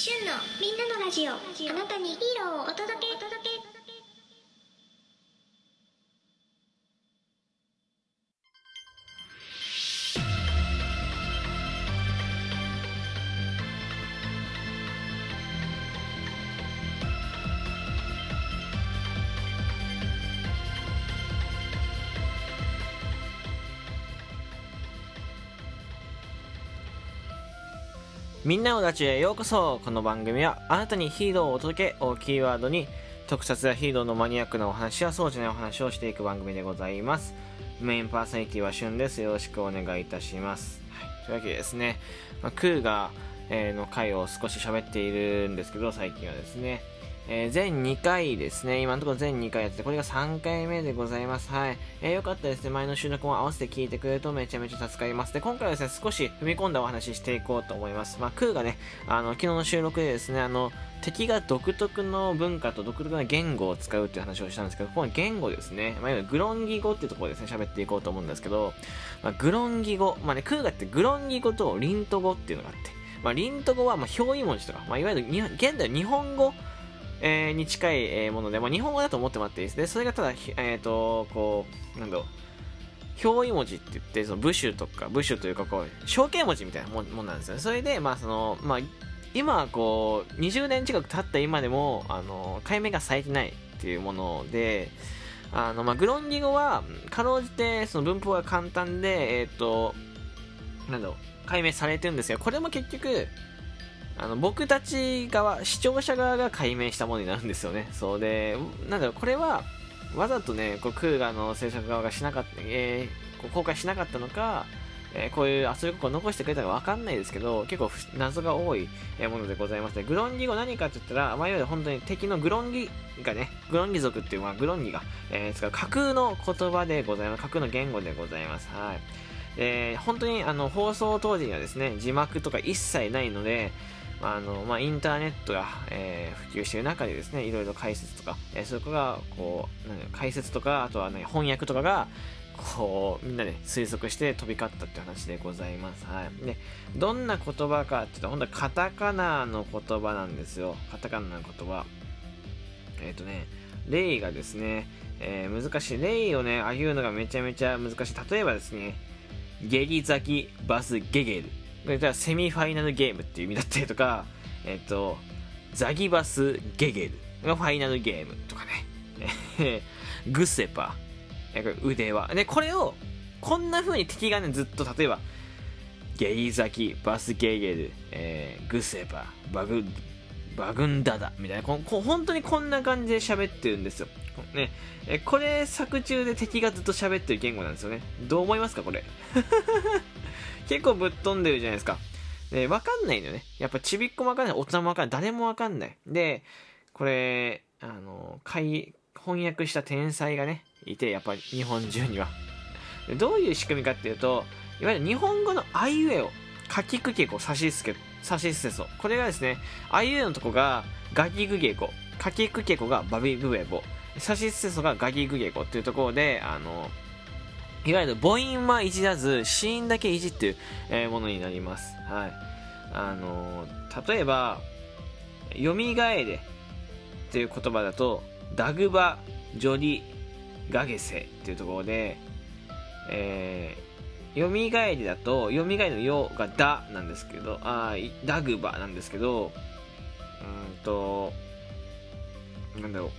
旬のみんなのラジオ。あなたにヒーローをお届け。みんなのラジオへようこそ。この番組はあなたにヒーローをお届けをキーワードに特撮やヒーローのマニアックなお話やそうじゃないお話をしていく番組でございます。メインパーソナリティはしゅんです。よろしくお願いいたします、はい、というわけでですね、まあ、クーガ、えーの回を少し喋っているんですけど最近はですね。えー全2回ですね。今のところ全2回やってて、これが3回目でございます。はい。えーよかったですね。前の収録も合わせて聞いてくれるとめちゃめちゃ助かります。で、今回はですね、少し踏み込んだお話ししていこうと思います。まあ、クーがね、あの、昨日の収録でですね、あの、敵が独特の文化と独特な言語を使うっていう話をしたんですけど、この言語ですね、まあ、いわゆるグロンギ語っていうところですね、喋っていこうと思うんですけど、まあ、グロンギ語、まあね、クーガってグロンギ語とリント語っていうのがあって、まあ、リント語はまあ表意文字とか、まあ、いわゆる現代日本語えーに近いえーもので、まあ、日本語だと思ってもらっていいですね。それがただ、えっ、と、こう、なんだろう、表意文字って言って、その部首とか、部首というか、こう、象形文字みたいなもんもんなんですよね。それで、まあ、その、まあ、今はこう、20年近く経った今でも、あの、解明がされてないっていうもので、あの、まあ、グロンギ語は、かろうじて、その文法が簡単で、えっ、と、なんだろう、解明されてるんですけど、これも結局、あの僕たち側、視聴者側が解明したものになるんですよね。そうで、なんだろう、これは、わざとね、こうクーガの制作側がしなかった、えーこう公開しなかったのか、えーこういう遊び心を残してくれたかわかんないですけど、結構謎が多いものでございまして、グロンギ語何かって言ったら、まあ、いわゆる本当に敵のグロンギがね、グロンギ族っていう、まあ、グロンギが、えー使う架空の言葉でございます。架空の言語でございます。はい。えー本当にあの放送当時にはですね、字幕とか一切ないので、あのまあ、インターネットが、えー普及している中でですね、いろいろ解説とか、えーそこがこうなん解説とか、あとは、ね、翻訳とかがこうみんなで推測して飛び交ったって話でございます。はい、でどんな言葉かっていうと、本当にカタカナの言葉なんですよ。カタカナの言葉。えっ、とね、例がですね、えー難しい。例をね、あげるのがめちゃめちゃ難しい。例えばですね、ゲリザキバスゲゲル。じゃあセミファイナルゲームっていう意味だったりとか、えっ、と、ザギバスゲゲルがファイナルゲームとかね。グセパ。腕輪。で、これを、こんな風に敵がね、ずっと、例えば、ゲリザキ、バスゲゲル、えーグセパ、バグ、バグンダダ、みたいな、ここ本当にこんな感じで喋ってるんですよ。ね、えこれ作中で敵がずっと喋ってる言語なんですよね。どう思いますか、これ？結構ぶっ飛んでるじゃないですか。で、わかんないのよね。やっぱちびっこもわかんない、大人もわかんない、誰もわかんない。で、これ、あの、解翻訳した天才がね、いて、やっぱり日本中には。どういう仕組みかっていうと、いわゆる日本語のあいうえを書きくけこ、さしすけ、さしすせそ。これがですね、あいうえのとこがガキグゲコ、かきくけこがバビブエボ、さしすせそがガキグゲコっていうところで、あの、いわゆる母音はいじらず、子音だけいじっていう、えものになります。はい。あの例えば、よみがえれっていう言葉だと、ダグバ、ジョリ、ガゲセっていうところで、えー、よみがえりだと、よみがえりのよがだなんですけど、あダグバなんですけど、うんと、なんだろう。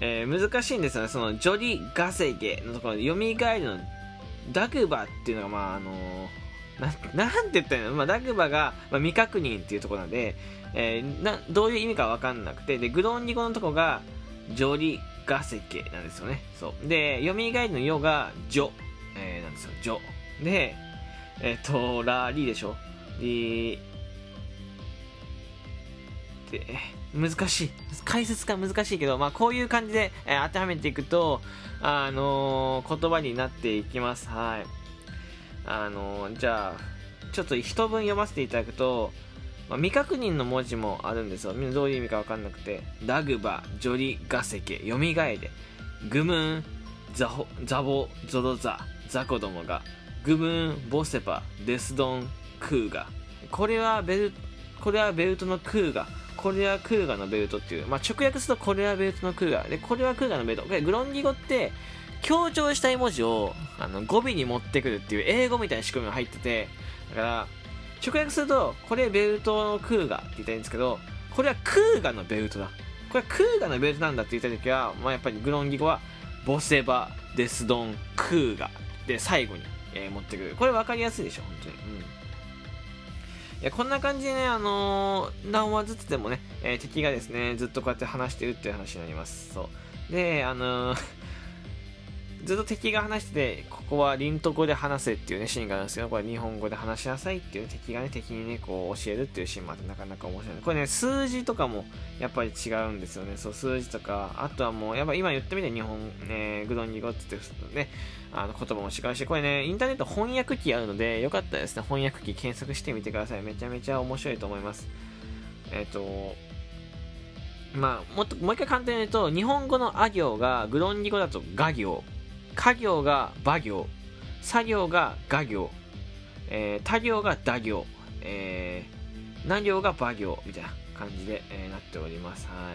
えー難しいんですよね。その、ジョリ・ガセゲのところで、よみがえりのダグバっていうのが、まあ、あのーな、なんて言ったらいいの？まあ、ダグバが、まあ、未確認っていうところなんで、えーな、どういう意味かわかんなくて、で、グロンギ語のところが、ジョリ・ガセケなんですよね。そう。で、よみがえりのよが、ジョ、えーなんですよ、ジョ。で、えっ、と、ラリでしょ？リで、難しい。解説が難しいけど、まあ、こういう感じで、えー当てはめていくと、あのー言葉になっていきます。はい。あのーじゃあ、ちょっと一文読ませていただくと、まあ、未確認の文字もあるんですよ。みんなどういう意味かわかんなくて。ダグバ、ジョリ、ガセケ、よみがえれ、グムーン、ザホ、ザボ、ゾロザ、ザコどもが、グムーン、ボセパ、デスドン、クーガ。これはベル、これはベルトのクーガ。これはクーガのベルトっていう、まあ、直訳するとこれはベルトのクーガ。でこれはクーガのベルト。グロンギ語って強調したい文字をあの語尾に持ってくるっていう英語みたいな仕組みが入ってて。だから直訳するとこれベルトのクーガって言ったいいんですけどこれはクーガのベルトだ。これはクーガのベルトなんだって言った時は、まあ、やっぱりグロンギ語はボセバデスドンクーガで最後に、えー、持ってくる。これ分かりやすいでしょ本当に。うん。いやこんな感じでね、あのー、何話ずつでもね、えー、敵がですね、ずっとこうやって話してるっていう話になります。そう。で、あのーずっと敵が話してて、ここはリント語で話せっていうね、シーンがあるんですけど、これ日本語で話しなさいっていう、ね、敵がね、敵にね、こう教えるっていうシーンもあってなかなか面白い。これね、数字とかもやっぱり違うんですよね。そう、数字とか、あとはもう、やっぱ今言ってみて日本、ね、グロンギ語って言ってね、あの言葉も違うし、これね、インターネット翻訳機あるので、よかったらですね、翻訳機検索してみてください。めちゃめちゃ面白いと思います。えっ、ー、と、まあ、もっと、もう一回簡単に言うと、日本語のあ行が、グロンギ語だとが行。家業が馬行、作業が画行、えー、他行が打行、えー、何行が馬行みたいな感じで、えー、なっております。は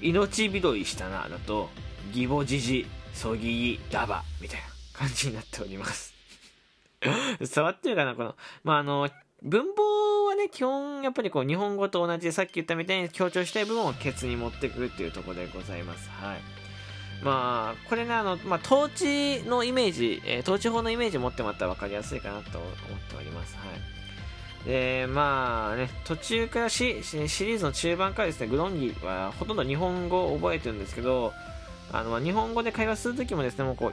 い。命拾いしたな、だと、義母じじ、そぎい、ダバ、みたいな感じになっております。伝わってるかなこの、まあ、あの、文法はね、基本、やっぱりこう、日本語と同じで、さっき言ったみたいに強調したい部分をケツに持ってくるっていうところでございます。はい。まあ、これね、あの、まあ、統治のイメージ、えー、統治法のイメージを持ってもらったら分かりやすいかなと思っております。はい。で、まあね、途中からシシリーズの中盤からですね、グロンギはほとんど日本語を覚えてるんですけど、あの、まあ、日本語で会話するときもですね、もうこ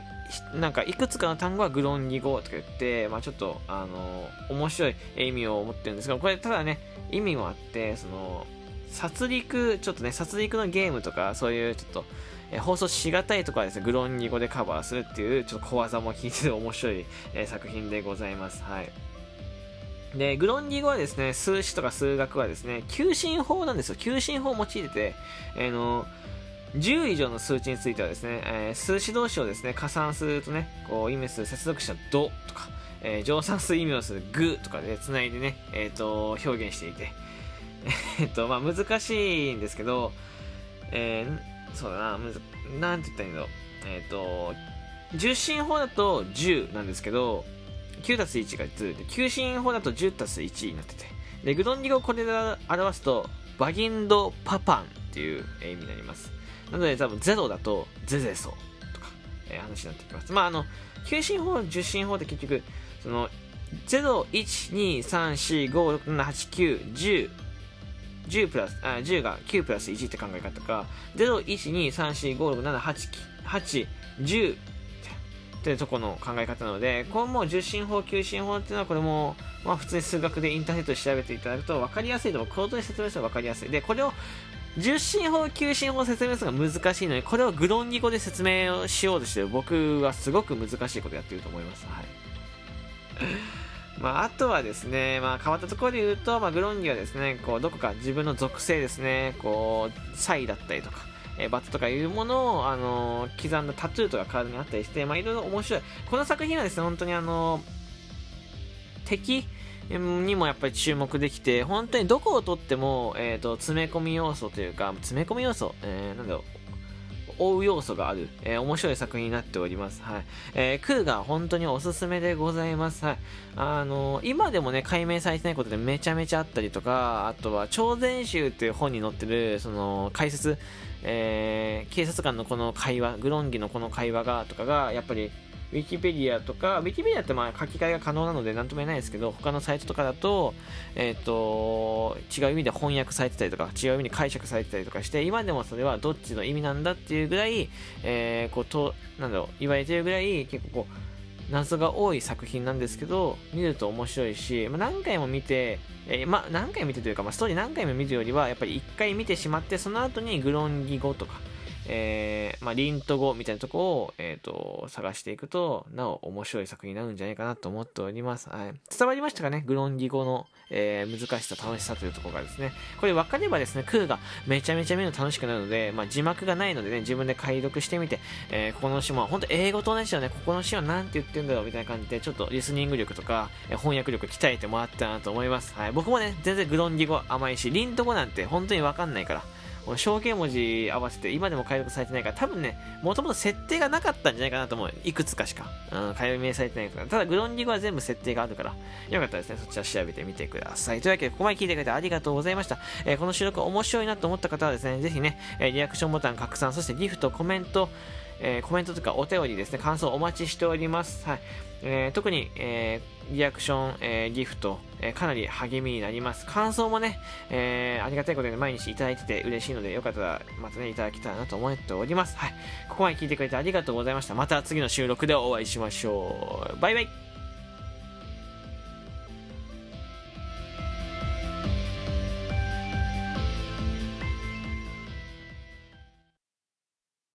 う、なんかいくつかの単語はグロンギ語とか言って、まあちょっと、あの、面白い意味を持ってるんですけど、これただね、意味もあって、その、殺戮、ちょっとね、殺戮のゲームとか、そういうちょっと、え放送しがたいところはですね、グロンギ語でカバーするっていう、ちょっと小技も聞いてる面白い、え作品でございます。はい。で、グロンギ語はですね、数詞とか数学はですね、求心法なんですよ。求心法を用いてて、えー、の、10以上の数値についてはですね、えー、数詞同士をですね、加算するとね、こう、意味する接続詞のドとか、えー、乗算する意味をするグとかで繋いでね、えっ、ー、と、表現していて、えっと、まあ難しいんですけど、えー、そうだな、むず、なんて言ったらいいんだろう。えっ、ー、と、重心法だと10なんですけど、9たす1が10で、求心法だと10たす1になってて。で、グドンギ語をこれで表すと、バギンドパパンっていう意味になります。なので多分0だとゼゼソとか、えー、話になってきます。まああの、求心法、重心法って結局、その、0、1、2、3、4、5、6、7、8、9、10、10プラス、あ、10が9プラス1って考え方か、0、1、2、3、4、5、6、7、8、8、10っていうとこの考え方なので、これも十進法、九進法っていうのはこれも、まあ普通に数学でインターネットで調べていただくと分かりやすいと思う。口頭で説明すると分かりやすい。で、これを十進法、九進法説明するのが難しいのに、これをグロンギ語で説明をしようとしてる僕はすごく難しいことやってると思います。はい。まあ、あとはですね、まあ、変わったところで言うと、まあ、グロンギはですね、こう、どこか自分の属性ですね、こう、サイだったりとか、えー、バットとかいうものを、あのー、刻んだタトゥーとか体にあったりして、まあ、いろいろ面白い。この作品はですね、本当にあのー、敵にもやっぱり注目できて、本当にどこをとっても、えっ、と、詰め込み要素というか、詰め込み要素、えー、なんだろう、追う要素がある、えー、面白い作品になっております。はい。えー、クーが本当におすすめでございます。はい。あのー、今でもね、解明されてないことでめちゃめちゃあったりとか、あとは、超全集っていう本に載ってる、その、解説、えー、警察官のこの会話、グロンギのこの会話が、とかが、やっぱり、ウィキペディアとか、ウィキペディアってまあ書き換えが可能なので何とも言えないですけど、他のサイトとかだと、えっ、ー、と、違う意味で翻訳されてたりとか、違う意味に解釈されてたりとかして、今でもそれはどっちの意味なんだっていうぐらい、えー、こう、と、なんだろう、言われてるぐらい、結構こう、謎が多い作品なんですけど、見ると面白いし、まあ、何回も見て、えー、まあ、何回見てというか、まあ、ストーリー何回も見るよりは、やっぱり一回見てしまって、その後にグロンギ語とか、えー、まあ、リント語みたいなとこを、えっ、ー、と、探していくと、なお面白い作品になるんじゃないかなと思っております。はい。伝わりましたかね？グロンギ語の、えー、難しさ、楽しさというところがですね。これ分かればですね、クーがめちゃめちゃ見るの楽しくなるので、まあ、字幕がないのでね、自分で解読してみて、えー、ここのシーンは、本当英語と同じだよね、ここのシーンは何て言ってんだろうみたいな感じで、ちょっとリスニング力とか、え翻訳力鍛えてもらったなと思います。はい。僕もね、全然グロンギ語甘いし、リント語なんて本当に分かんないから。象形文字合わせて今でも解読されてないから多分ね、もともと設定がなかったんじゃないかなと思う。いくつかしか。うん、解明されてないから。ただ、グロンディゴは全部設定があるから、よかったですね。そちら調べてみてください。というわけで、ここまで聞いてくれてありがとうございました。えー、この収録面白いなと思った方はですね、ぜひね、えリアクションボタン拡散、そしてギフト、コメント、えー、コメントとかお便りですね、感想お待ちしております。はい。えー、特に、えー、リアクション、えギフト、えかなり励みになります。感想もね、えありがたいことで毎日いただいてて嬉しいので、よかったらまたね、いただけたらなと思っております。はい。ここまで聞いてくれてありがとうございました。また次の収録でお会いしましょう。バイバイ